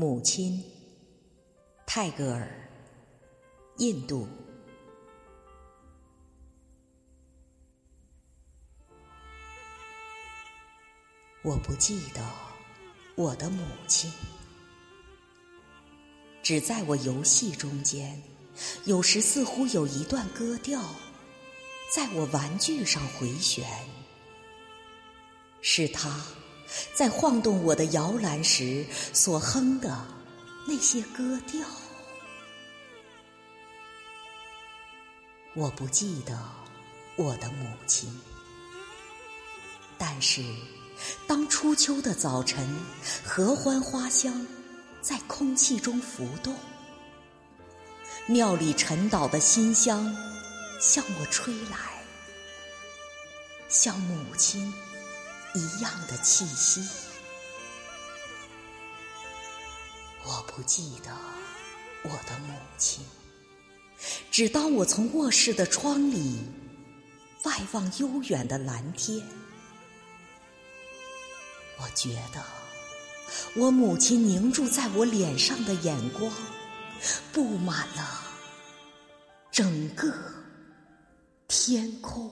母亲，泰戈尔，印度。我不记得我的母亲，只在我游戏中间，有时似乎有一段歌调，在我玩具上回旋，是她。在晃动我的摇篮时所哼的那些歌调，我不记得我的母亲。但是，当初秋的早晨，合欢花香在空气中浮动，庙里陈岛的馨香向我吹来，像母亲。一样的气息，我不记得我的母亲。只当我从卧室的窗里外望悠远的蓝天，我觉得我母亲凝注在我脸上的眼光，布满了整个天空。